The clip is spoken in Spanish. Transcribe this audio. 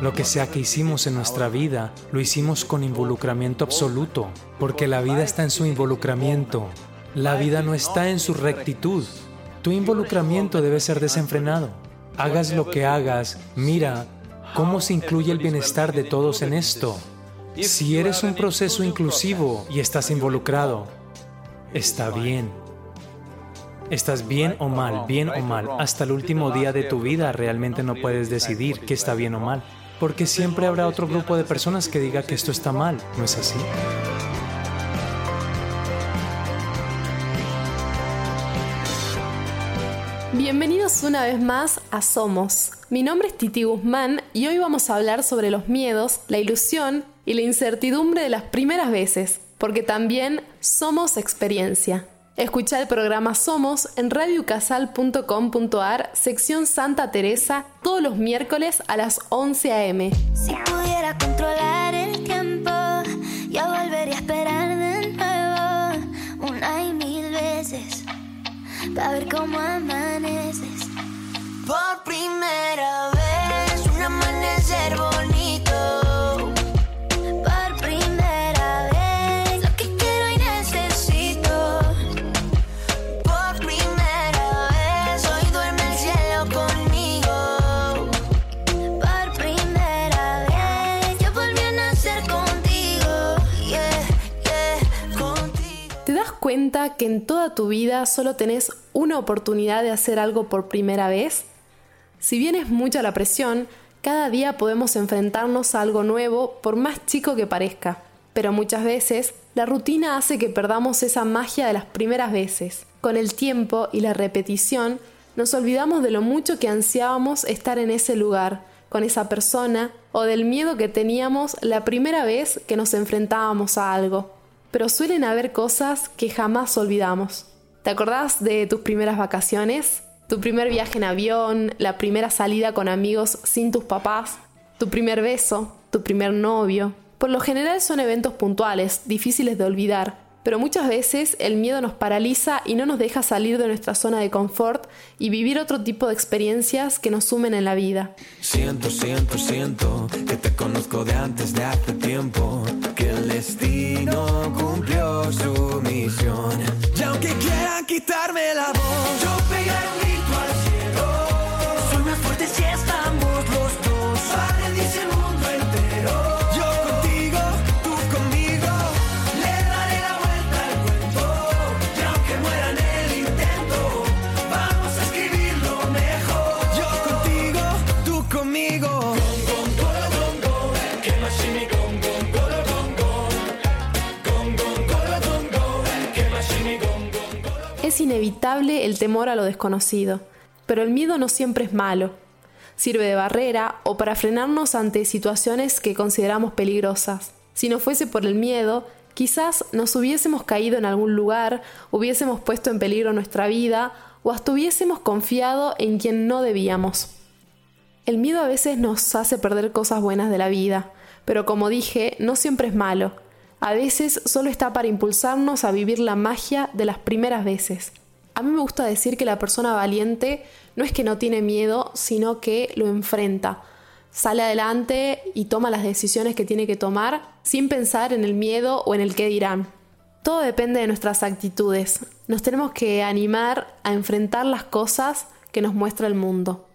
Lo que sea que hicimos en nuestra vida, lo hicimos con involucramiento absoluto, porque la vida está en su involucramiento. La vida no está en su rectitud. Tu involucramiento debe ser desenfrenado. Hagas lo que hagas, mira cómo se incluye el bienestar de todos en esto. Si eres un proceso inclusivo y estás involucrado, está bien. Estás bien o mal, bien o mal. Hasta el último día de tu vida realmente no puedes decidir qué está bien o mal, porque siempre habrá otro grupo de personas que diga que esto está mal. ¿No es así? Bienvenidos una vez más a Somos. Mi nombre es Titi Guzmán y hoy vamos a hablar sobre los miedos, la ilusión y la incertidumbre de las primeras veces, porque también somos experiencia. Escucha el programa Somos en radiocasal.com.ar, sección Santa Teresa, todos los miércoles a las 11 a.m. Si pudiera controlar el tiempo, yo volvería a esperar de nuevo una y mil veces para ver cómo amaneces. Por primera vez, cuenta que en toda tu vida solo tenés una oportunidad de hacer algo por primera vez? Si bien es mucha la presión, cada día podemos enfrentarnos a algo nuevo por más chico que parezca. Pero muchas veces la rutina hace que perdamos esa magia de las primeras veces. Con el tiempo y la repetición nos olvidamos de lo mucho que ansiábamos estar en ese lugar, con esa persona, o del miedo que teníamos la primera vez que nos enfrentábamos a algo. Pero suelen haber cosas que jamás olvidamos. ¿Te acordás de tus primeras vacaciones? ¿Tu primer viaje en avión? ¿La primera salida con amigos sin tus papás? ¿Tu primer beso? ¿Tu primer novio? Por lo general son eventos puntuales, difíciles de olvidar, pero muchas veces el miedo nos paraliza y no nos deja salir de nuestra zona de confort y vivir otro tipo de experiencias que nos sumen en la vida. Siento, siento, siento que te conozco de antes de hace tiempo. Quitarme la voz, yo pegaré un grito al cielo. Soy más fuerte si estamos los dos. Padre dice el mundo entero. Yo contigo, tú conmigo. Le daré la vuelta al cuento. Y aunque muera en el intento, vamos a escribirlo mejor. Yo contigo, tú conmigo. Es inevitable el temor a lo desconocido, pero el miedo no siempre es malo. Sirve de barrera o para frenarnos ante situaciones que consideramos peligrosas. Si no fuese por el miedo, quizás nos hubiésemos caído en algún lugar, hubiésemos puesto en peligro nuestra vida o hasta hubiésemos confiado en quien no debíamos. El miedo a veces nos hace perder cosas buenas de la vida, pero como dije, no siempre es malo. A veces solo está para impulsarnos a vivir la magia de las primeras veces. A mí me gusta decir que la persona valiente no es que no tiene miedo, sino que lo enfrenta. Sale adelante y toma las decisiones que tiene que tomar sin pensar en el miedo o en el qué dirán. Todo depende de nuestras actitudes. Nos tenemos que animar a enfrentar las cosas que nos muestra el mundo.